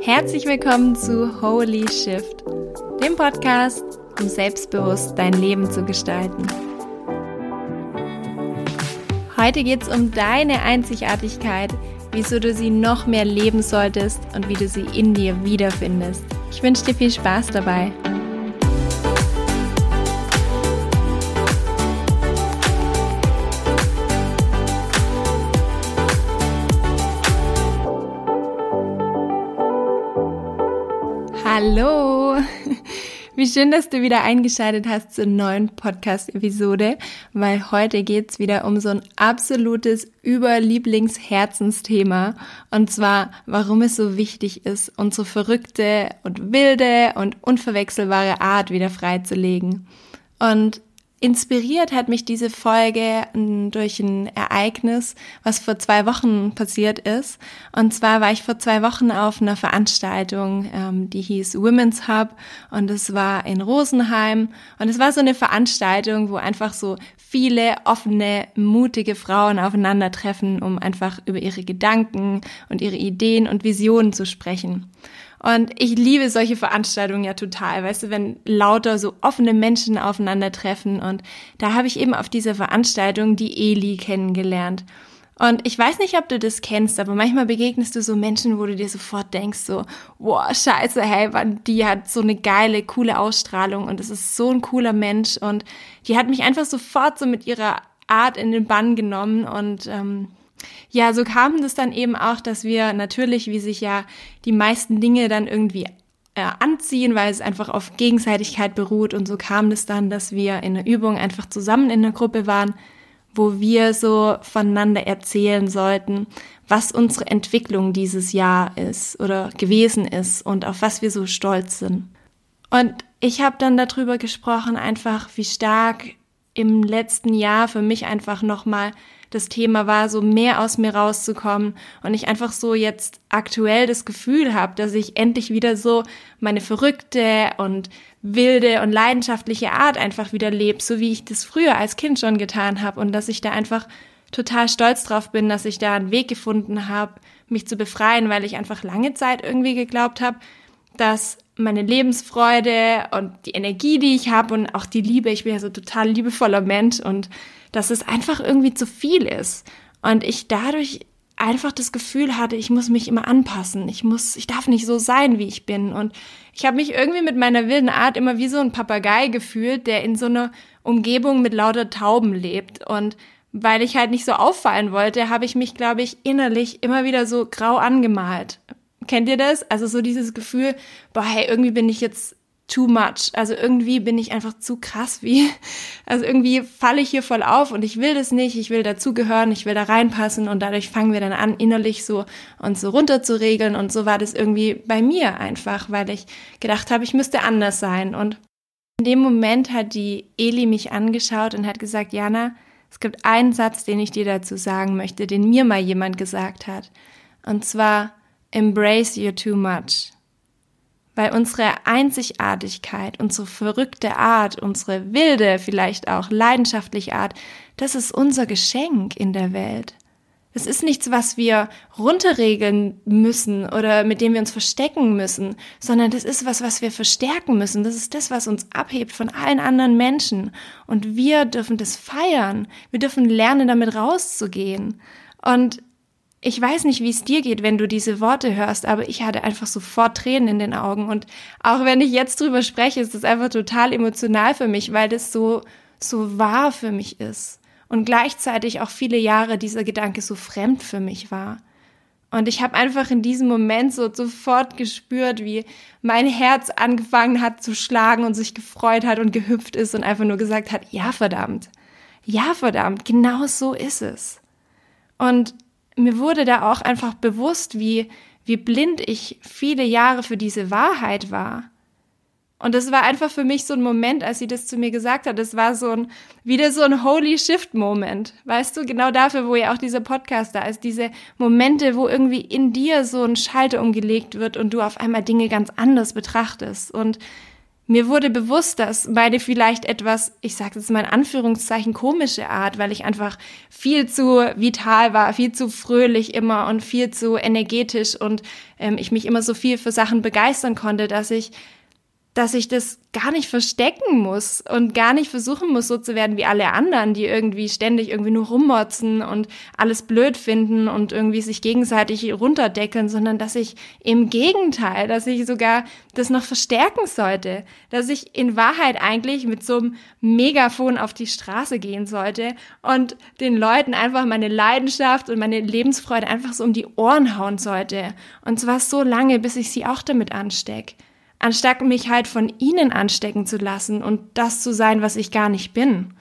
Herzlich willkommen zu Holy Shift, dem Podcast, um selbstbewusst dein Leben zu gestalten. Heute geht es um deine Einzigartigkeit, wieso du sie noch mehr leben solltest und wie du sie in dir wiederfindest. Ich wünsche dir viel Spaß dabei. Wie schön, dass du wieder eingeschaltet hast zur neuen Podcast-Episode, weil heute geht's wieder um so ein absolutes Überlieblingsherzensthema und zwar, warum es so wichtig ist, unsere verrückte und wilde und unverwechselbare Art wieder freizulegen. Und Inspiriert hat mich diese Folge ähm, durch ein Ereignis, was vor zwei Wochen passiert ist. Und zwar war ich vor zwei Wochen auf einer Veranstaltung, ähm, die hieß Women's Hub und es war in Rosenheim. Und es war so eine Veranstaltung, wo einfach so viele offene, mutige Frauen aufeinandertreffen, um einfach über ihre Gedanken und ihre Ideen und Visionen zu sprechen. Und ich liebe solche Veranstaltungen ja total, weißt du, wenn lauter so offene Menschen aufeinandertreffen. Und da habe ich eben auf dieser Veranstaltung die Eli kennengelernt. Und ich weiß nicht, ob du das kennst, aber manchmal begegnest du so Menschen, wo du dir sofort denkst, so, wow, scheiße, hey, die hat so eine geile, coole Ausstrahlung und es ist so ein cooler Mensch und die hat mich einfach sofort so mit ihrer Art in den Bann genommen und ähm, ja, so kam es dann eben auch, dass wir natürlich, wie sich ja die meisten Dinge dann irgendwie äh, anziehen, weil es einfach auf Gegenseitigkeit beruht. Und so kam es dann, dass wir in der Übung einfach zusammen in der Gruppe waren, wo wir so voneinander erzählen sollten, was unsere Entwicklung dieses Jahr ist oder gewesen ist und auf was wir so stolz sind. Und ich habe dann darüber gesprochen, einfach wie stark im letzten Jahr für mich einfach nochmal das Thema war, so mehr aus mir rauszukommen und ich einfach so jetzt aktuell das Gefühl habe, dass ich endlich wieder so meine verrückte und wilde und leidenschaftliche Art einfach wieder lebe, so wie ich das früher als Kind schon getan habe und dass ich da einfach total stolz drauf bin, dass ich da einen Weg gefunden habe, mich zu befreien, weil ich einfach lange Zeit irgendwie geglaubt habe, dass meine Lebensfreude und die Energie, die ich habe und auch die Liebe, ich bin ja so total liebevoller Mensch und dass es einfach irgendwie zu viel ist. Und ich dadurch einfach das Gefühl hatte, ich muss mich immer anpassen. Ich muss, ich darf nicht so sein, wie ich bin. Und ich habe mich irgendwie mit meiner wilden Art immer wie so ein Papagei gefühlt, der in so einer Umgebung mit lauter Tauben lebt. Und weil ich halt nicht so auffallen wollte, habe ich mich, glaube ich, innerlich immer wieder so grau angemalt. Kennt ihr das? Also so dieses Gefühl, boah, hey, irgendwie bin ich jetzt too much. Also irgendwie bin ich einfach zu krass wie, also irgendwie falle ich hier voll auf und ich will das nicht, ich will dazugehören, ich will da reinpassen und dadurch fangen wir dann an, innerlich so uns so runter zu regeln und so war das irgendwie bei mir einfach, weil ich gedacht habe, ich müsste anders sein und in dem Moment hat die Eli mich angeschaut und hat gesagt, Jana, es gibt einen Satz, den ich dir dazu sagen möchte, den mir mal jemand gesagt hat. Und zwar, embrace you too much weil unsere Einzigartigkeit, unsere verrückte Art, unsere wilde, vielleicht auch leidenschaftliche Art, das ist unser Geschenk in der Welt. Es ist nichts, was wir runterregeln müssen oder mit dem wir uns verstecken müssen, sondern das ist was, was wir verstärken müssen. Das ist das, was uns abhebt von allen anderen Menschen. Und wir dürfen das feiern. Wir dürfen lernen, damit rauszugehen. Und ich weiß nicht, wie es dir geht, wenn du diese Worte hörst, aber ich hatte einfach sofort Tränen in den Augen. Und auch wenn ich jetzt drüber spreche, ist das einfach total emotional für mich, weil das so, so wahr für mich ist. Und gleichzeitig auch viele Jahre dieser Gedanke so fremd für mich war. Und ich habe einfach in diesem Moment so sofort gespürt, wie mein Herz angefangen hat zu schlagen und sich gefreut hat und gehüpft ist und einfach nur gesagt hat, ja verdammt, ja verdammt, genau so ist es. Und mir wurde da auch einfach bewusst, wie, wie blind ich viele Jahre für diese Wahrheit war. Und das war einfach für mich so ein Moment, als sie das zu mir gesagt hat. Das war so ein, wieder so ein Holy Shift Moment. Weißt du, genau dafür, wo ja auch dieser Podcast da ist. Diese Momente, wo irgendwie in dir so ein Schalter umgelegt wird und du auf einmal Dinge ganz anders betrachtest. Und mir wurde bewusst, dass meine vielleicht etwas, ich sage jetzt mal in Anführungszeichen, komische Art, weil ich einfach viel zu vital war, viel zu fröhlich immer und viel zu energetisch und ähm, ich mich immer so viel für Sachen begeistern konnte, dass ich dass ich das gar nicht verstecken muss und gar nicht versuchen muss, so zu werden wie alle anderen, die irgendwie ständig irgendwie nur rummotzen und alles blöd finden und irgendwie sich gegenseitig runterdeckeln, sondern dass ich im Gegenteil, dass ich sogar das noch verstärken sollte, dass ich in Wahrheit eigentlich mit so einem Megafon auf die Straße gehen sollte und den Leuten einfach meine Leidenschaft und meine Lebensfreude einfach so um die Ohren hauen sollte. Und zwar so lange, bis ich sie auch damit anstecke anstatt mich halt von ihnen anstecken zu lassen und das zu sein, was ich gar nicht bin.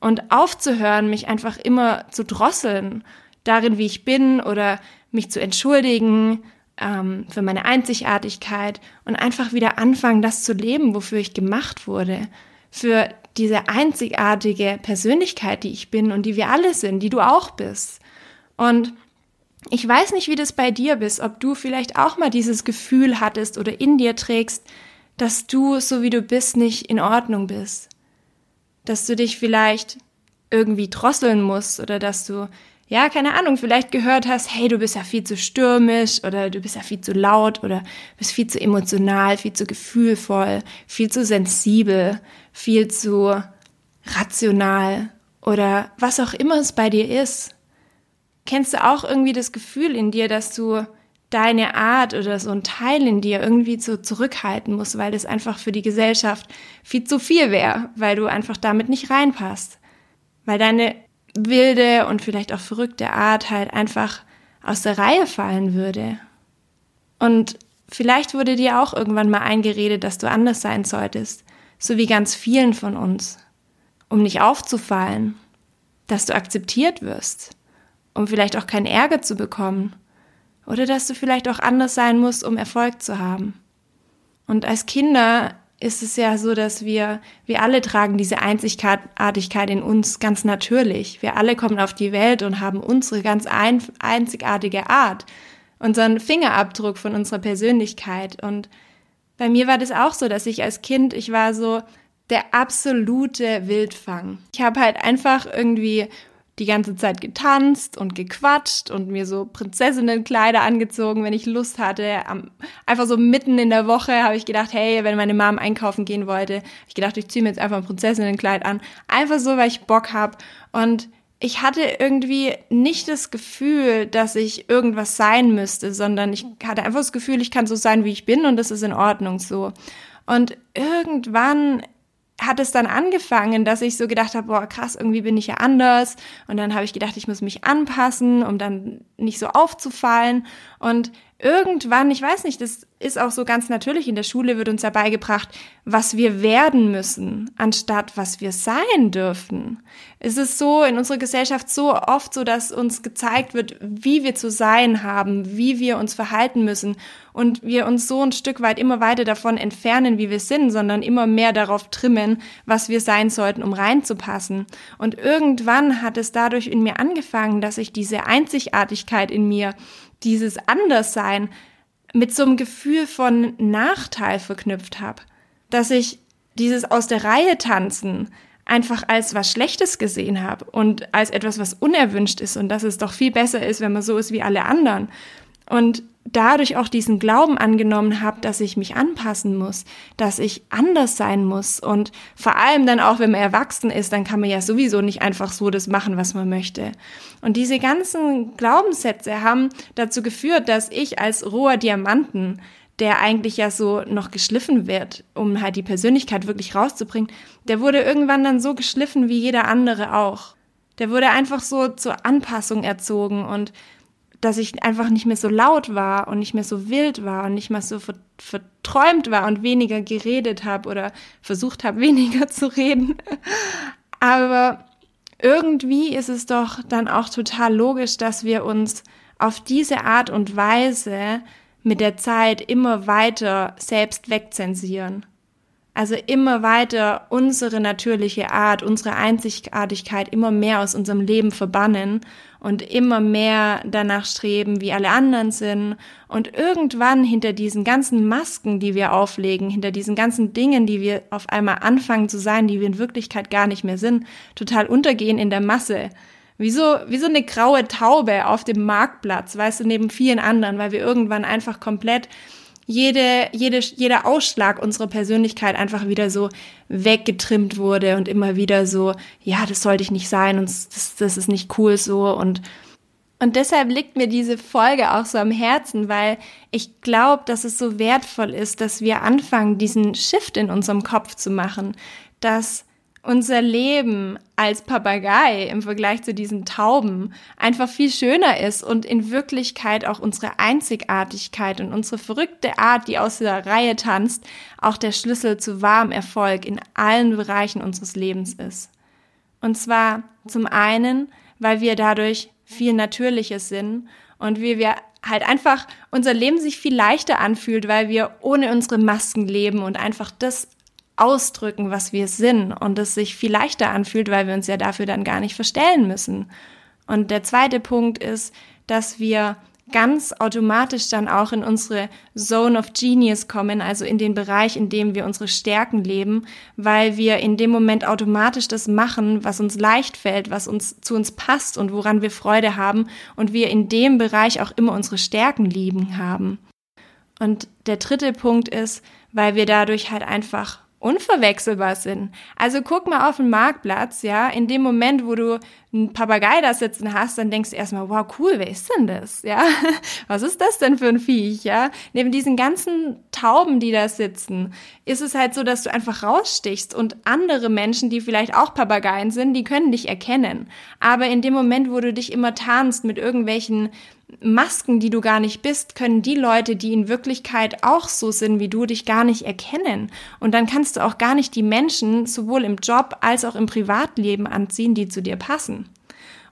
Und aufzuhören, mich einfach immer zu drosseln darin, wie ich bin oder mich zu entschuldigen ähm, für meine Einzigartigkeit und einfach wieder anfangen, das zu leben, wofür ich gemacht wurde. Für diese einzigartige Persönlichkeit, die ich bin und die wir alle sind, die du auch bist. Und ich weiß nicht, wie das bei dir bist, ob du vielleicht auch mal dieses Gefühl hattest oder in dir trägst, dass du, so wie du bist, nicht in Ordnung bist. Dass du dich vielleicht irgendwie drosseln musst oder dass du, ja, keine Ahnung, vielleicht gehört hast, hey, du bist ja viel zu stürmisch oder du bist ja viel zu laut oder bist viel zu emotional, viel zu gefühlvoll, viel zu sensibel, viel zu rational oder was auch immer es bei dir ist. Kennst du auch irgendwie das Gefühl in dir, dass du deine Art oder so ein Teil in dir irgendwie so zurückhalten musst, weil das einfach für die Gesellschaft viel zu viel wäre, weil du einfach damit nicht reinpasst. Weil deine wilde und vielleicht auch verrückte Art halt einfach aus der Reihe fallen würde. Und vielleicht wurde dir auch irgendwann mal eingeredet, dass du anders sein solltest, so wie ganz vielen von uns, um nicht aufzufallen, dass du akzeptiert wirst, um vielleicht auch keinen Ärger zu bekommen. Oder dass du vielleicht auch anders sein musst, um Erfolg zu haben. Und als Kinder ist es ja so, dass wir, wir alle tragen diese Einzigartigkeit in uns ganz natürlich. Wir alle kommen auf die Welt und haben unsere ganz ein, einzigartige Art, unseren Fingerabdruck von unserer Persönlichkeit. Und bei mir war das auch so, dass ich als Kind, ich war so der absolute Wildfang. Ich habe halt einfach irgendwie die ganze Zeit getanzt und gequatscht und mir so Prinzessinnenkleider angezogen, wenn ich Lust hatte. einfach so mitten in der Woche habe ich gedacht, hey, wenn meine Mom einkaufen gehen wollte, ich gedacht, ich ziehe mir jetzt einfach ein Prinzessinnenkleid an. Einfach so, weil ich Bock habe. Und ich hatte irgendwie nicht das Gefühl, dass ich irgendwas sein müsste, sondern ich hatte einfach das Gefühl, ich kann so sein, wie ich bin und das ist in Ordnung so. Und irgendwann hat es dann angefangen, dass ich so gedacht habe, boah, krass, irgendwie bin ich ja anders. Und dann habe ich gedacht, ich muss mich anpassen, um dann nicht so aufzufallen. Und irgendwann, ich weiß nicht, das ist auch so ganz natürlich, in der Schule wird uns ja beigebracht, was wir werden müssen, anstatt was wir sein dürfen. Es ist so in unserer Gesellschaft so oft so, dass uns gezeigt wird, wie wir zu sein haben, wie wir uns verhalten müssen und wir uns so ein Stück weit immer weiter davon entfernen, wie wir sind, sondern immer mehr darauf trimmen, was wir sein sollten, um reinzupassen. Und irgendwann hat es dadurch in mir angefangen, dass ich diese Einzigartigkeit in mir dieses Anderssein mit so einem Gefühl von Nachteil verknüpft habe. Dass ich dieses aus der Reihe tanzen einfach als was Schlechtes gesehen habe und als etwas, was unerwünscht ist und dass es doch viel besser ist, wenn man so ist wie alle anderen. Und dadurch auch diesen Glauben angenommen habe, dass ich mich anpassen muss, dass ich anders sein muss und vor allem dann auch, wenn man erwachsen ist, dann kann man ja sowieso nicht einfach so das machen, was man möchte. Und diese ganzen Glaubenssätze haben dazu geführt, dass ich als roher Diamanten der eigentlich ja so noch geschliffen wird, um halt die Persönlichkeit wirklich rauszubringen, der wurde irgendwann dann so geschliffen wie jeder andere auch. Der wurde einfach so zur Anpassung erzogen und dass ich einfach nicht mehr so laut war und nicht mehr so wild war und nicht mehr so verträumt war und weniger geredet habe oder versucht habe, weniger zu reden. Aber irgendwie ist es doch dann auch total logisch, dass wir uns auf diese Art und Weise mit der Zeit immer weiter selbst wegzensieren. Also immer weiter unsere natürliche Art, unsere Einzigartigkeit immer mehr aus unserem Leben verbannen und immer mehr danach streben, wie alle anderen sind und irgendwann hinter diesen ganzen Masken, die wir auflegen, hinter diesen ganzen Dingen, die wir auf einmal anfangen zu sein, die wir in Wirklichkeit gar nicht mehr sind, total untergehen in der Masse. Wie so, wie so eine graue Taube auf dem Marktplatz, weißt du, neben vielen anderen, weil wir irgendwann einfach komplett jede, jede, jeder Ausschlag unserer Persönlichkeit einfach wieder so weggetrimmt wurde und immer wieder so, ja, das sollte ich nicht sein und das, das ist nicht cool so und und deshalb liegt mir diese Folge auch so am Herzen, weil ich glaube, dass es so wertvoll ist, dass wir anfangen, diesen Shift in unserem Kopf zu machen, dass unser Leben als Papagei im Vergleich zu diesen Tauben einfach viel schöner ist und in Wirklichkeit auch unsere Einzigartigkeit und unsere verrückte Art, die aus der Reihe tanzt, auch der Schlüssel zu wahrem Erfolg in allen Bereichen unseres Lebens ist. Und zwar zum einen, weil wir dadurch viel natürlicher sind und wie wir halt einfach unser Leben sich viel leichter anfühlt, weil wir ohne unsere Masken leben und einfach das ausdrücken, was wir sind und es sich viel leichter anfühlt, weil wir uns ja dafür dann gar nicht verstellen müssen. Und der zweite Punkt ist, dass wir ganz automatisch dann auch in unsere Zone of Genius kommen, also in den Bereich, in dem wir unsere Stärken leben, weil wir in dem Moment automatisch das machen, was uns leicht fällt, was uns zu uns passt und woran wir Freude haben und wir in dem Bereich auch immer unsere Stärken lieben haben. Und der dritte Punkt ist, weil wir dadurch halt einfach unverwechselbar sind. Also guck mal auf den Marktplatz, ja, in dem Moment, wo du einen Papagei da sitzen hast, dann denkst du erstmal, wow, cool, wer ist denn das? Ja, was ist das denn für ein Viech? Ja, neben diesen ganzen Tauben, die da sitzen, ist es halt so, dass du einfach rausstichst und andere Menschen, die vielleicht auch Papageien sind, die können dich erkennen. Aber in dem Moment, wo du dich immer tarnst mit irgendwelchen Masken, die du gar nicht bist, können die Leute, die in Wirklichkeit auch so sind wie du, dich gar nicht erkennen. Und dann kannst du auch gar nicht die Menschen sowohl im Job als auch im Privatleben anziehen, die zu dir passen.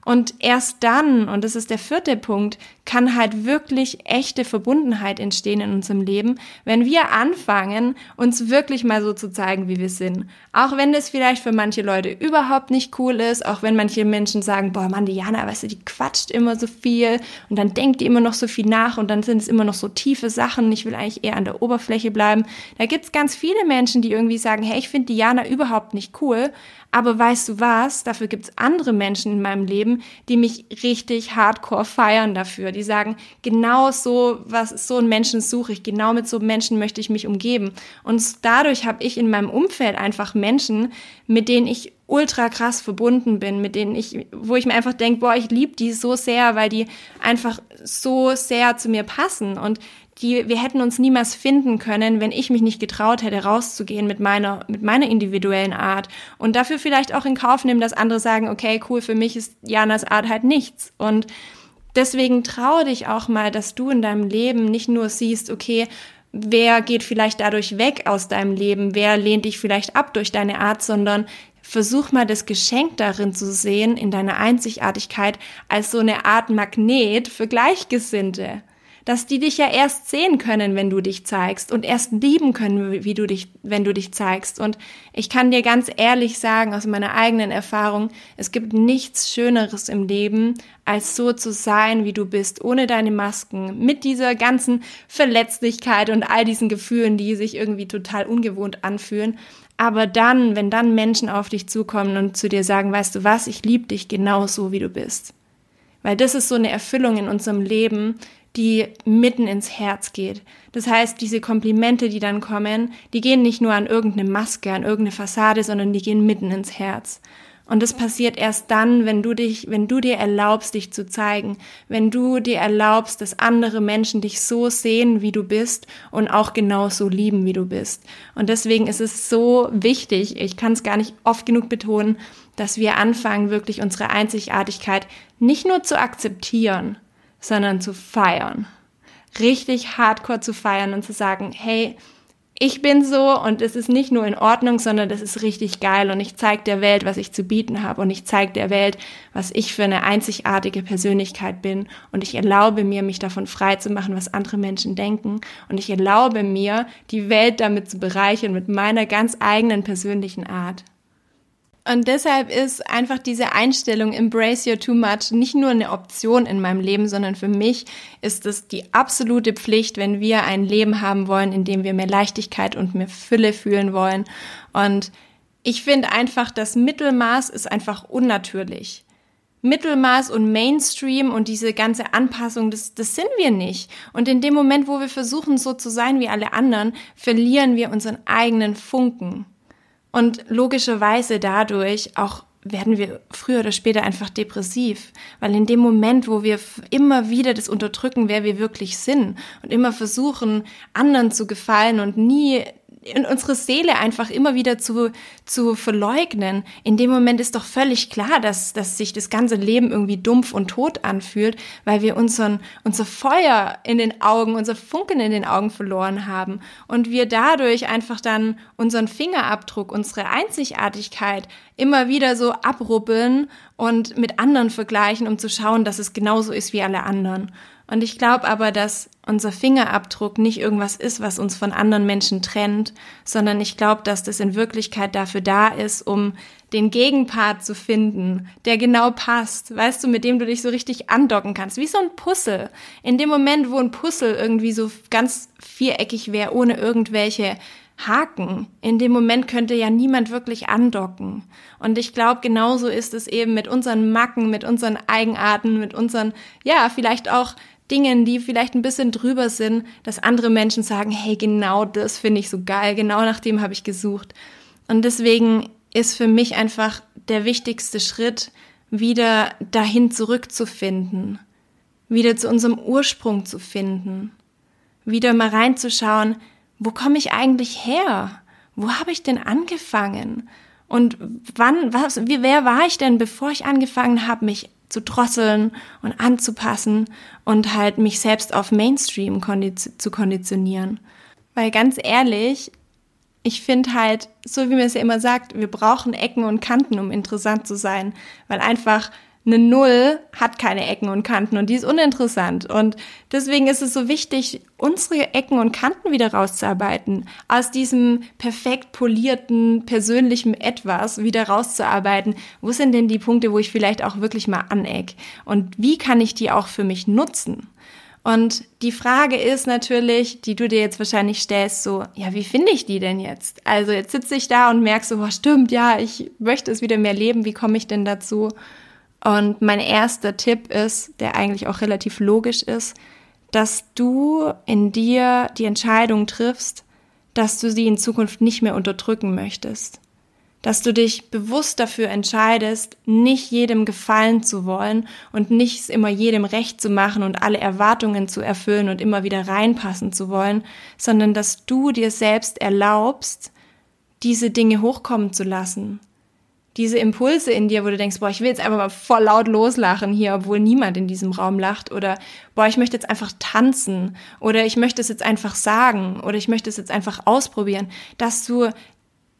Und erst dann, und das ist der vierte Punkt, kann halt wirklich echte Verbundenheit entstehen in unserem Leben, wenn wir anfangen, uns wirklich mal so zu zeigen, wie wir sind. Auch wenn das vielleicht für manche Leute überhaupt nicht cool ist, auch wenn manche Menschen sagen, boah, Mann, Diana, weißt du, die quatscht immer so viel und dann denkt die immer noch so viel nach und dann sind es immer noch so tiefe Sachen, ich will eigentlich eher an der Oberfläche bleiben. Da gibt's ganz viele Menschen, die irgendwie sagen, hey, ich finde Diana überhaupt nicht cool, aber weißt du was? Dafür gibt's andere Menschen in meinem Leben, die mich richtig hardcore feiern dafür. Die sagen, genau so, was so einen Menschen suche ich, genau mit so Menschen möchte ich mich umgeben. Und dadurch habe ich in meinem Umfeld einfach Menschen, mit denen ich ultra krass verbunden bin, mit denen ich, wo ich mir einfach denke, boah, ich liebe die so sehr, weil die einfach so sehr zu mir passen und die, wir hätten uns niemals finden können, wenn ich mich nicht getraut hätte, rauszugehen mit meiner, mit meiner individuellen Art. Und dafür vielleicht auch in Kauf nehmen, dass andere sagen, okay, cool, für mich ist Janas Art halt nichts. Und deswegen traue dich auch mal, dass du in deinem Leben nicht nur siehst, okay, wer geht vielleicht dadurch weg aus deinem Leben, wer lehnt dich vielleicht ab durch deine Art, sondern versuch mal das Geschenk darin zu sehen, in deiner Einzigartigkeit, als so eine Art Magnet für Gleichgesinnte dass die dich ja erst sehen können, wenn du dich zeigst und erst lieben können, wie du dich, wenn du dich zeigst. Und ich kann dir ganz ehrlich sagen, aus meiner eigenen Erfahrung, es gibt nichts Schöneres im Leben, als so zu sein, wie du bist, ohne deine Masken, mit dieser ganzen Verletzlichkeit und all diesen Gefühlen, die sich irgendwie total ungewohnt anfühlen. Aber dann, wenn dann Menschen auf dich zukommen und zu dir sagen, weißt du was, ich liebe dich genauso, wie du bist. Weil das ist so eine Erfüllung in unserem Leben, die mitten ins Herz geht. Das heißt, diese Komplimente, die dann kommen, die gehen nicht nur an irgendeine Maske, an irgendeine Fassade, sondern die gehen mitten ins Herz. Und das passiert erst dann, wenn du dich, wenn du dir erlaubst, dich zu zeigen, wenn du dir erlaubst, dass andere Menschen dich so sehen, wie du bist und auch genauso lieben, wie du bist. Und deswegen ist es so wichtig, ich kann es gar nicht oft genug betonen, dass wir anfangen, wirklich unsere Einzigartigkeit nicht nur zu akzeptieren, sondern zu feiern. Richtig hardcore zu feiern und zu sagen, hey, ich bin so und es ist nicht nur in Ordnung, sondern das ist richtig geil und ich zeige der Welt, was ich zu bieten habe und ich zeige der Welt, was ich für eine einzigartige Persönlichkeit bin und ich erlaube mir, mich davon frei zu machen, was andere Menschen denken und ich erlaube mir, die Welt damit zu bereichern mit meiner ganz eigenen persönlichen Art. Und deshalb ist einfach diese Einstellung Embrace Your Too Much nicht nur eine Option in meinem Leben, sondern für mich ist es die absolute Pflicht, wenn wir ein Leben haben wollen, in dem wir mehr Leichtigkeit und mehr Fülle fühlen wollen. Und ich finde einfach, das Mittelmaß ist einfach unnatürlich. Mittelmaß und Mainstream und diese ganze Anpassung, das, das sind wir nicht. Und in dem Moment, wo wir versuchen, so zu sein wie alle anderen, verlieren wir unseren eigenen Funken. Und logischerweise dadurch auch werden wir früher oder später einfach depressiv, weil in dem Moment, wo wir immer wieder das unterdrücken, wer wir wirklich sind und immer versuchen, anderen zu gefallen und nie in unsere Seele einfach immer wieder zu, zu verleugnen, in dem Moment ist doch völlig klar, dass, dass sich das ganze Leben irgendwie dumpf und tot anfühlt, weil wir unseren, unser Feuer in den Augen, unser Funken in den Augen verloren haben und wir dadurch einfach dann unseren Fingerabdruck, unsere Einzigartigkeit immer wieder so abrubbeln und mit anderen vergleichen, um zu schauen, dass es genauso ist wie alle anderen. Und ich glaube aber, dass unser Fingerabdruck nicht irgendwas ist, was uns von anderen Menschen trennt, sondern ich glaube, dass das in Wirklichkeit dafür da ist, um den Gegenpart zu finden, der genau passt, weißt du, mit dem du dich so richtig andocken kannst, wie so ein Puzzle. In dem Moment, wo ein Puzzle irgendwie so ganz viereckig wäre, ohne irgendwelche Haken. In dem Moment könnte ja niemand wirklich andocken. Und ich glaube, genauso ist es eben mit unseren Macken, mit unseren Eigenarten, mit unseren, ja, vielleicht auch Dingen, die vielleicht ein bisschen drüber sind, dass andere Menschen sagen, hey, genau das finde ich so geil, genau nach dem habe ich gesucht. Und deswegen ist für mich einfach der wichtigste Schritt, wieder dahin zurückzufinden, wieder zu unserem Ursprung zu finden, wieder mal reinzuschauen, wo komme ich eigentlich her? Wo habe ich denn angefangen? Und wann, was, wie, wer war ich denn, bevor ich angefangen habe, mich zu drosseln und anzupassen und halt mich selbst auf Mainstream kondiz zu konditionieren. Weil ganz ehrlich, ich finde halt, so wie man es ja immer sagt, wir brauchen Ecken und Kanten, um interessant zu sein, weil einfach eine Null hat keine Ecken und Kanten und die ist uninteressant. Und deswegen ist es so wichtig, unsere Ecken und Kanten wieder rauszuarbeiten, aus diesem perfekt polierten, persönlichen Etwas wieder rauszuarbeiten. Wo sind denn die Punkte, wo ich vielleicht auch wirklich mal aneck? Und wie kann ich die auch für mich nutzen? Und die Frage ist natürlich, die du dir jetzt wahrscheinlich stellst, so, ja, wie finde ich die denn jetzt? Also jetzt sitze ich da und merke so, oh, stimmt, ja, ich möchte es wieder mehr leben, wie komme ich denn dazu? Und mein erster Tipp ist, der eigentlich auch relativ logisch ist, dass du in dir die Entscheidung triffst, dass du sie in Zukunft nicht mehr unterdrücken möchtest. Dass du dich bewusst dafür entscheidest, nicht jedem gefallen zu wollen und nicht immer jedem recht zu machen und alle Erwartungen zu erfüllen und immer wieder reinpassen zu wollen, sondern dass du dir selbst erlaubst, diese Dinge hochkommen zu lassen, diese Impulse in dir, wo du denkst, boah, ich will jetzt einfach mal voll laut loslachen hier, obwohl niemand in diesem Raum lacht. Oder boah, ich möchte jetzt einfach tanzen. Oder ich möchte es jetzt einfach sagen. Oder ich möchte es jetzt einfach ausprobieren, dass du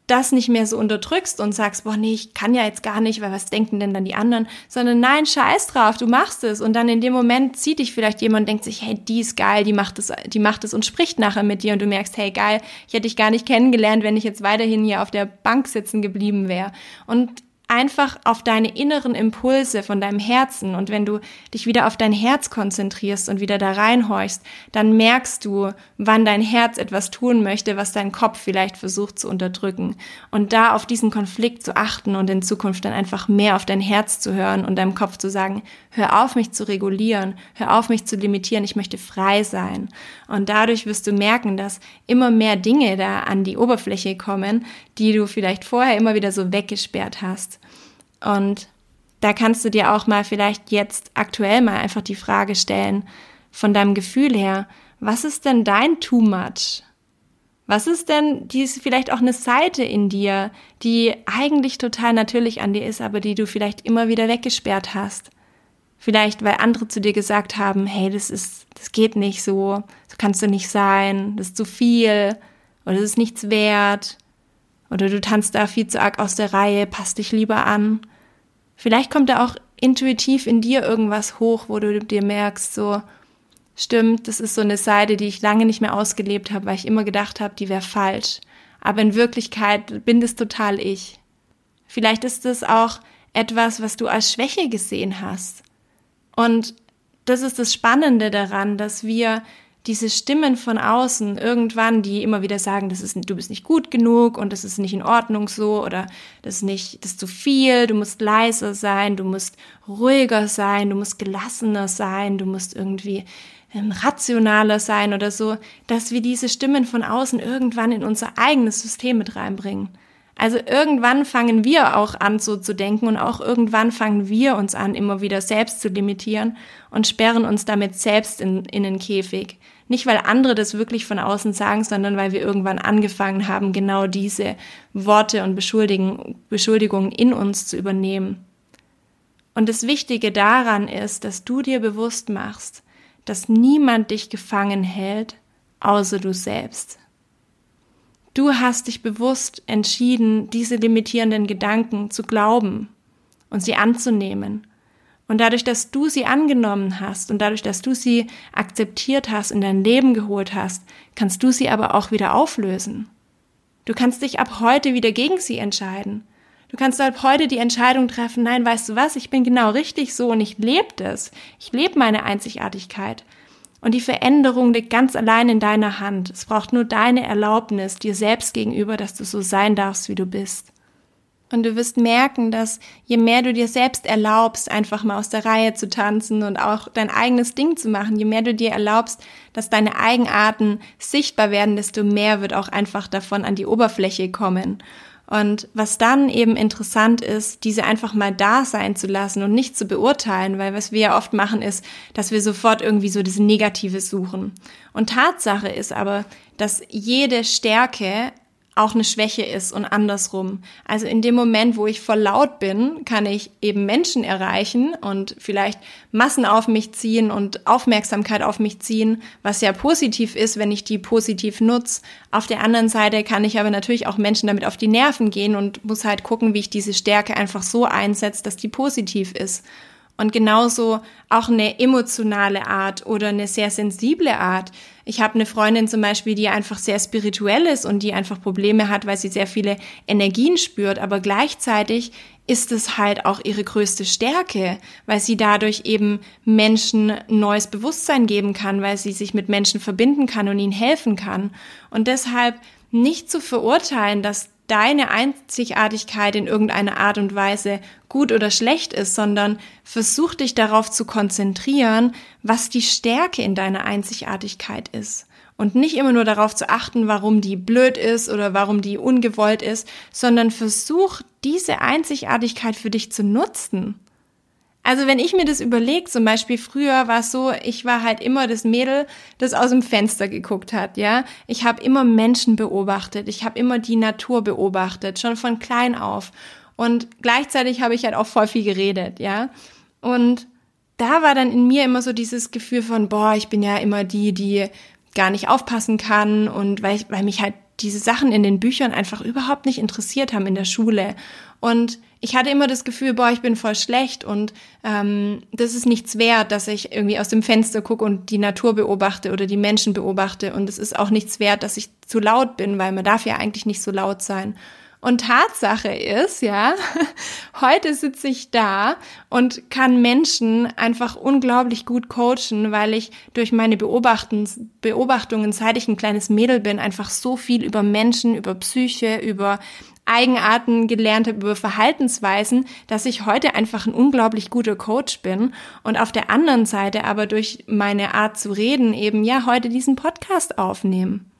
das nicht mehr so unterdrückst und sagst, boah, nee, ich kann ja jetzt gar nicht, weil was denken denn dann die anderen, sondern nein, scheiß drauf, du machst es und dann in dem Moment zieht dich vielleicht jemand und denkt sich, hey, die ist geil, die macht es, die macht es und spricht nachher mit dir und du merkst, hey, geil, ich hätte dich gar nicht kennengelernt, wenn ich jetzt weiterhin hier auf der Bank sitzen geblieben wäre. Und einfach auf deine inneren Impulse von deinem Herzen und wenn du dich wieder auf dein Herz konzentrierst und wieder da reinhorchst, dann merkst du, wann dein Herz etwas tun möchte, was dein Kopf vielleicht versucht zu unterdrücken. Und da auf diesen Konflikt zu achten und in Zukunft dann einfach mehr auf dein Herz zu hören und deinem Kopf zu sagen, hör auf mich zu regulieren, hör auf mich zu limitieren, ich möchte frei sein. Und dadurch wirst du merken, dass immer mehr Dinge da an die Oberfläche kommen, die du vielleicht vorher immer wieder so weggesperrt hast. Und da kannst du dir auch mal vielleicht jetzt aktuell mal einfach die Frage stellen, von deinem Gefühl her, was ist denn dein Too Much? Was ist denn, die ist vielleicht auch eine Seite in dir, die eigentlich total natürlich an dir ist, aber die du vielleicht immer wieder weggesperrt hast? Vielleicht, weil andere zu dir gesagt haben, hey, das ist, das geht nicht so, so kannst du nicht sein, das ist zu viel oder das ist nichts wert oder du tanzt da viel zu arg aus der Reihe, passt dich lieber an. Vielleicht kommt da auch intuitiv in dir irgendwas hoch, wo du dir merkst, so, stimmt, das ist so eine Seite, die ich lange nicht mehr ausgelebt habe, weil ich immer gedacht habe, die wäre falsch. Aber in Wirklichkeit bin das total ich. Vielleicht ist es auch etwas, was du als Schwäche gesehen hast. Und das ist das Spannende daran, dass wir diese Stimmen von außen irgendwann, die immer wieder sagen, das ist, du bist nicht gut genug und das ist nicht in Ordnung so oder das ist nicht, das ist zu viel, du musst leiser sein, du musst ruhiger sein, du musst gelassener sein, du musst irgendwie ähm, rationaler sein oder so, dass wir diese Stimmen von außen irgendwann in unser eigenes System mit reinbringen. Also irgendwann fangen wir auch an, so zu denken und auch irgendwann fangen wir uns an, immer wieder selbst zu limitieren und sperren uns damit selbst in, in den Käfig. Nicht, weil andere das wirklich von außen sagen, sondern weil wir irgendwann angefangen haben, genau diese Worte und Beschuldigungen in uns zu übernehmen. Und das Wichtige daran ist, dass du dir bewusst machst, dass niemand dich gefangen hält, außer du selbst. Du hast dich bewusst entschieden, diese limitierenden Gedanken zu glauben und sie anzunehmen. Und dadurch, dass du sie angenommen hast und dadurch, dass du sie akzeptiert hast, in dein Leben geholt hast, kannst du sie aber auch wieder auflösen. Du kannst dich ab heute wieder gegen sie entscheiden. Du kannst ab heute die Entscheidung treffen, nein, weißt du was, ich bin genau richtig so und ich lebe das. Ich lebe meine Einzigartigkeit. Und die Veränderung liegt ganz allein in deiner Hand. Es braucht nur deine Erlaubnis dir selbst gegenüber, dass du so sein darfst, wie du bist. Und du wirst merken, dass je mehr du dir selbst erlaubst, einfach mal aus der Reihe zu tanzen und auch dein eigenes Ding zu machen, je mehr du dir erlaubst, dass deine Eigenarten sichtbar werden, desto mehr wird auch einfach davon an die Oberfläche kommen. Und was dann eben interessant ist, diese einfach mal da sein zu lassen und nicht zu beurteilen, weil was wir ja oft machen ist, dass wir sofort irgendwie so diese Negative suchen. Und Tatsache ist aber, dass jede Stärke auch eine Schwäche ist und andersrum. Also in dem Moment, wo ich voll laut bin, kann ich eben Menschen erreichen und vielleicht Massen auf mich ziehen und Aufmerksamkeit auf mich ziehen, was ja positiv ist, wenn ich die positiv nutze. Auf der anderen Seite kann ich aber natürlich auch Menschen damit auf die Nerven gehen und muss halt gucken, wie ich diese Stärke einfach so einsetze, dass die positiv ist. Und genauso auch eine emotionale Art oder eine sehr sensible Art. Ich habe eine Freundin zum Beispiel, die einfach sehr spirituell ist und die einfach Probleme hat, weil sie sehr viele Energien spürt, aber gleichzeitig ist es halt auch ihre größte Stärke, weil sie dadurch eben Menschen neues Bewusstsein geben kann, weil sie sich mit Menschen verbinden kann und ihnen helfen kann. Und deshalb nicht zu verurteilen, dass deine Einzigartigkeit in irgendeiner Art und Weise gut oder schlecht ist, sondern versuch dich darauf zu konzentrieren, was die Stärke in deiner Einzigartigkeit ist. Und nicht immer nur darauf zu achten, warum die blöd ist oder warum die ungewollt ist, sondern versuch diese Einzigartigkeit für dich zu nutzen. Also wenn ich mir das überlege, zum Beispiel früher war es so, ich war halt immer das Mädel, das aus dem Fenster geguckt hat, ja. Ich habe immer Menschen beobachtet, ich habe immer die Natur beobachtet, schon von klein auf. Und gleichzeitig habe ich halt auch voll viel geredet, ja. Und da war dann in mir immer so dieses Gefühl von, boah, ich bin ja immer die, die gar nicht aufpassen kann und weil, ich, weil mich halt diese Sachen in den Büchern einfach überhaupt nicht interessiert haben in der Schule. Und ich hatte immer das Gefühl, boah, ich bin voll schlecht und ähm, das ist nichts wert, dass ich irgendwie aus dem Fenster gucke und die Natur beobachte oder die Menschen beobachte. Und es ist auch nichts wert, dass ich zu laut bin, weil man darf ja eigentlich nicht so laut sein. Und Tatsache ist, ja, heute sitze ich da und kann Menschen einfach unglaublich gut coachen, weil ich durch meine Beobachtungen, seit ich ein kleines Mädel bin, einfach so viel über Menschen, über Psyche, über Eigenarten gelernt habe, über Verhaltensweisen, dass ich heute einfach ein unglaublich guter Coach bin und auf der anderen Seite aber durch meine Art zu reden eben ja heute diesen Podcast aufnehmen.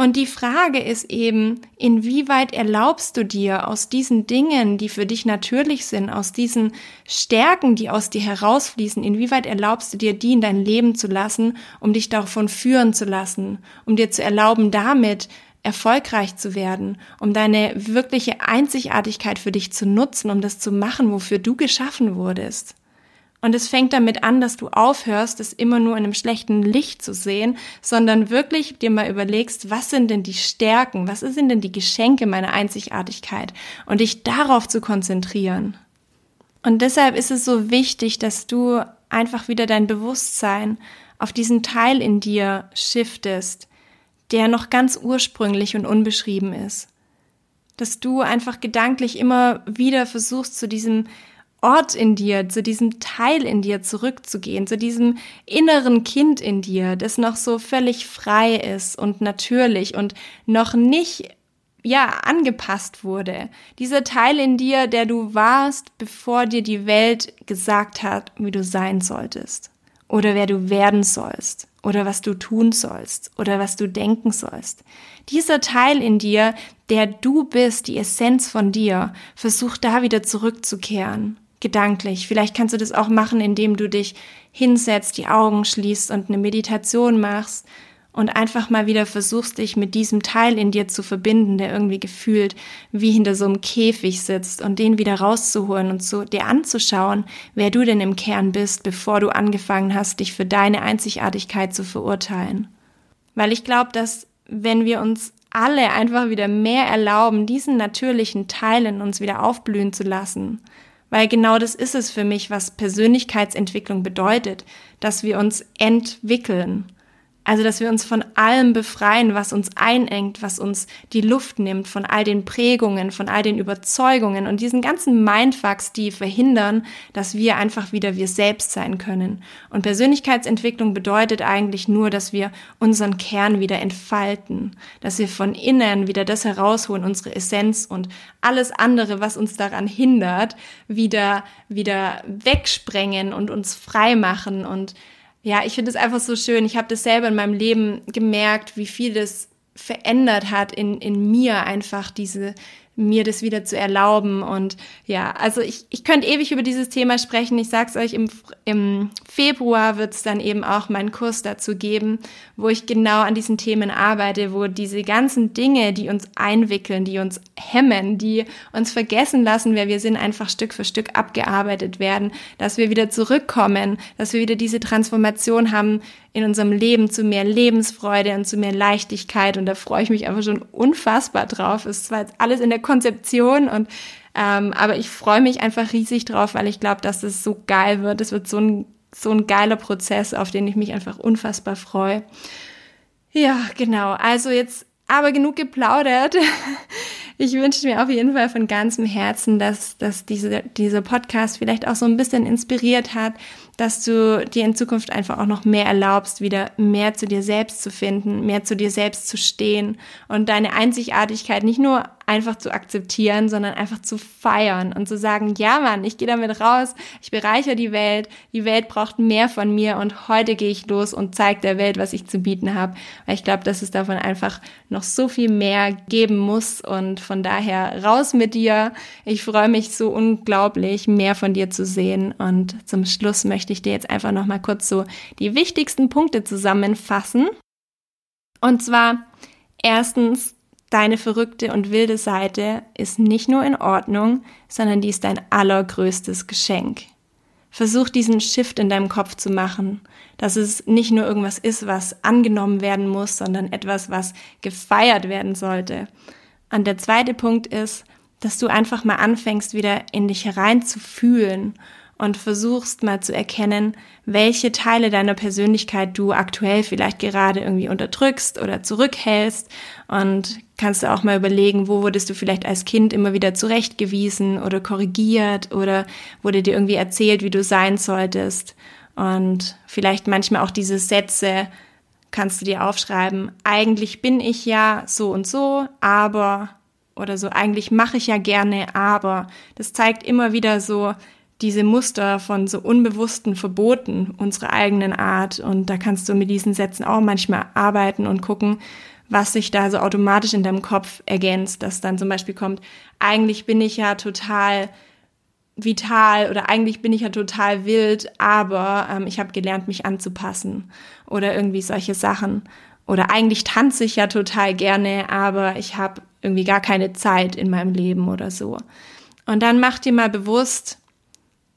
Und die Frage ist eben, inwieweit erlaubst du dir aus diesen Dingen, die für dich natürlich sind, aus diesen Stärken, die aus dir herausfließen, inwieweit erlaubst du dir, die in dein Leben zu lassen, um dich davon führen zu lassen, um dir zu erlauben, damit erfolgreich zu werden, um deine wirkliche Einzigartigkeit für dich zu nutzen, um das zu machen, wofür du geschaffen wurdest. Und es fängt damit an, dass du aufhörst, es immer nur in einem schlechten Licht zu sehen, sondern wirklich dir mal überlegst, was sind denn die Stärken, was sind denn die Geschenke meiner Einzigartigkeit und dich darauf zu konzentrieren. Und deshalb ist es so wichtig, dass du einfach wieder dein Bewusstsein auf diesen Teil in dir shiftest, der noch ganz ursprünglich und unbeschrieben ist. dass du einfach gedanklich immer wieder versuchst, zu diesem Ort in dir, zu diesem Teil in dir zurückzugehen, zu diesem inneren Kind in dir, das noch so völlig frei ist und natürlich und noch nicht ja, angepasst wurde. Dieser Teil in dir, der du warst, bevor dir die Welt gesagt hat, wie du sein solltest. Oder wer du werden sollst. Oder was du tun sollst. Oder was du denken sollst. Dieser Teil in dir, der du bist, die Essenz von dir, versuch da wieder zurückzukehren. Gedanklich. Vielleicht kannst du das auch machen, indem du dich hinsetzt, die Augen schließt und eine Meditation machst und einfach mal wieder versuchst, dich mit diesem Teil in dir zu verbinden, der irgendwie gefühlt wie hinter so einem Käfig sitzt und den wieder rauszuholen und so dir anzuschauen, wer du denn im Kern bist, bevor du angefangen hast, dich für deine Einzigartigkeit zu verurteilen. Weil ich glaube, dass wenn wir uns alle einfach wieder mehr erlauben, diesen natürlichen Teil in uns wieder aufblühen zu lassen, weil genau das ist es für mich, was Persönlichkeitsentwicklung bedeutet, dass wir uns entwickeln also, dass wir uns von allem befreien, was uns einengt, was uns die Luft nimmt, von all den Prägungen, von all den Überzeugungen und diesen ganzen Mindfucks, die verhindern, dass wir einfach wieder wir selbst sein können. Und Persönlichkeitsentwicklung bedeutet eigentlich nur, dass wir unseren Kern wieder entfalten, dass wir von innen wieder das herausholen, unsere Essenz und alles andere, was uns daran hindert, wieder, wieder wegsprengen und uns frei machen und ja, ich finde es einfach so schön. Ich habe das selber in meinem Leben gemerkt, wie viel das verändert hat in, in mir einfach diese, mir das wieder zu erlauben. Und ja, also ich, ich könnte ewig über dieses Thema sprechen. Ich sag's euch, im, im Februar wird es dann eben auch meinen Kurs dazu geben, wo ich genau an diesen Themen arbeite, wo diese ganzen Dinge, die uns einwickeln, die uns hemmen, die uns vergessen lassen, wer wir sind, einfach Stück für Stück abgearbeitet werden, dass wir wieder zurückkommen, dass wir wieder diese Transformation haben, in unserem Leben zu mehr Lebensfreude und zu mehr Leichtigkeit. Und da freue ich mich einfach schon unfassbar drauf. Es ist zwar jetzt alles in der Konzeption und ähm, aber ich freue mich einfach riesig drauf, weil ich glaube, dass es so geil wird. Es wird so ein, so ein geiler Prozess, auf den ich mich einfach unfassbar freue. Ja, genau. Also jetzt aber genug geplaudert. Ich wünsche mir auf jeden Fall von ganzem Herzen, dass, dass diese, dieser Podcast vielleicht auch so ein bisschen inspiriert hat, dass du dir in Zukunft einfach auch noch mehr erlaubst, wieder mehr zu dir selbst zu finden, mehr zu dir selbst zu stehen und deine Einzigartigkeit nicht nur einfach zu akzeptieren, sondern einfach zu feiern und zu sagen, ja Mann, ich gehe damit raus, ich bereichere die Welt, die Welt braucht mehr von mir und heute gehe ich los und zeige der Welt, was ich zu bieten habe, weil ich glaube, dass es davon einfach noch so viel mehr geben muss und von daher raus mit dir. Ich freue mich so unglaublich, mehr von dir zu sehen und zum Schluss möchte ich dir jetzt einfach noch mal kurz so die wichtigsten Punkte zusammenfassen. Und zwar erstens Deine verrückte und wilde Seite ist nicht nur in Ordnung, sondern die ist dein allergrößtes Geschenk. Versuch diesen Shift in deinem Kopf zu machen, dass es nicht nur irgendwas ist, was angenommen werden muss, sondern etwas, was gefeiert werden sollte. Und der zweite Punkt ist, dass du einfach mal anfängst, wieder in dich herein zu fühlen und versuchst mal zu erkennen, welche Teile deiner Persönlichkeit du aktuell vielleicht gerade irgendwie unterdrückst oder zurückhältst. Und kannst du auch mal überlegen, wo wurdest du vielleicht als Kind immer wieder zurechtgewiesen oder korrigiert oder wurde dir irgendwie erzählt, wie du sein solltest? Und vielleicht manchmal auch diese Sätze kannst du dir aufschreiben, eigentlich bin ich ja so und so, aber oder so, eigentlich mache ich ja gerne, aber. Das zeigt immer wieder so, diese Muster von so unbewussten Verboten unserer eigenen Art. Und da kannst du mit diesen Sätzen auch manchmal arbeiten und gucken, was sich da so automatisch in deinem Kopf ergänzt, dass dann zum Beispiel kommt, eigentlich bin ich ja total vital oder eigentlich bin ich ja total wild, aber ähm, ich habe gelernt, mich anzupassen oder irgendwie solche Sachen. Oder eigentlich tanze ich ja total gerne, aber ich habe irgendwie gar keine Zeit in meinem Leben oder so. Und dann mach dir mal bewusst,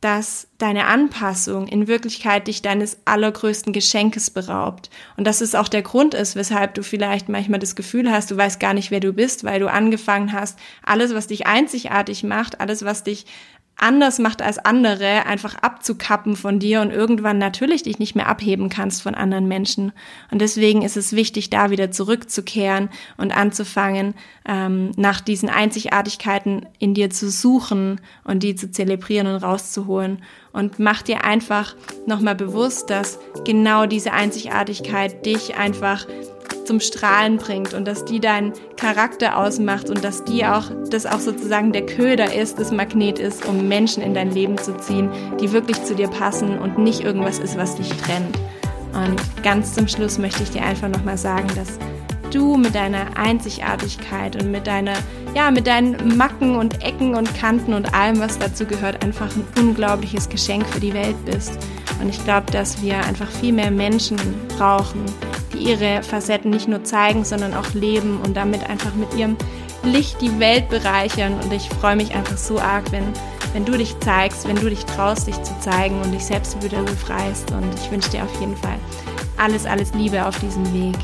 dass deine Anpassung in Wirklichkeit dich deines allergrößten Geschenkes beraubt. Und dass es auch der Grund ist, weshalb du vielleicht manchmal das Gefühl hast, du weißt gar nicht, wer du bist, weil du angefangen hast, alles, was dich einzigartig macht, alles, was dich anders macht als andere, einfach abzukappen von dir und irgendwann natürlich dich nicht mehr abheben kannst von anderen Menschen. Und deswegen ist es wichtig, da wieder zurückzukehren und anzufangen, ähm, nach diesen Einzigartigkeiten in dir zu suchen und die zu zelebrieren und rauszuholen. Und mach dir einfach nochmal bewusst, dass genau diese Einzigartigkeit dich einfach zum Strahlen bringt und dass die deinen Charakter ausmacht und dass die auch, das auch sozusagen der Köder ist, das Magnet ist, um Menschen in dein Leben zu ziehen, die wirklich zu dir passen und nicht irgendwas ist, was dich trennt. Und ganz zum Schluss möchte ich dir einfach nochmal sagen, dass du mit deiner Einzigartigkeit und mit deiner, ja, mit deinen Macken und Ecken und Kanten und allem, was dazu gehört, einfach ein unglaubliches Geschenk für die Welt bist. Und ich glaube, dass wir einfach viel mehr Menschen brauchen, ihre Facetten nicht nur zeigen, sondern auch leben und damit einfach mit ihrem Licht die Welt bereichern. Und ich freue mich einfach so arg, wenn, wenn du dich zeigst, wenn du dich traust, dich zu zeigen und dich selbst wieder befreist. Und ich wünsche dir auf jeden Fall alles, alles Liebe auf diesem Weg.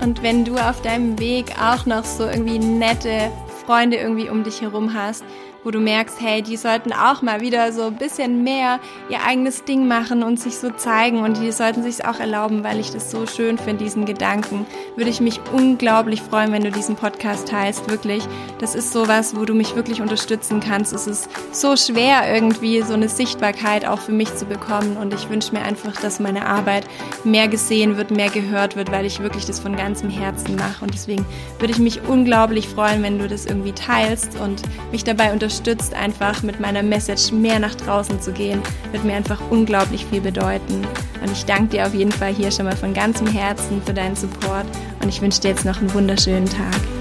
Und wenn du auf deinem Weg auch noch so irgendwie nette Freunde irgendwie um dich herum hast, wo du merkst, hey, die sollten auch mal wieder so ein bisschen mehr ihr eigenes Ding machen und sich so zeigen und die sollten sich auch erlauben, weil ich das so schön finde, diesen Gedanken. Würde ich mich unglaublich freuen, wenn du diesen Podcast teilst, wirklich. Das ist sowas, wo du mich wirklich unterstützen kannst. Es ist so schwer irgendwie so eine Sichtbarkeit auch für mich zu bekommen und ich wünsche mir einfach, dass meine Arbeit mehr gesehen wird, mehr gehört wird, weil ich wirklich das von ganzem Herzen mache und deswegen würde ich mich unglaublich freuen, wenn du das irgendwie teilst und mich dabei unterstützt unterstützt, einfach mit meiner Message mehr nach draußen zu gehen, wird mir einfach unglaublich viel bedeuten. Und ich danke dir auf jeden Fall hier schon mal von ganzem Herzen für deinen Support und ich wünsche dir jetzt noch einen wunderschönen Tag.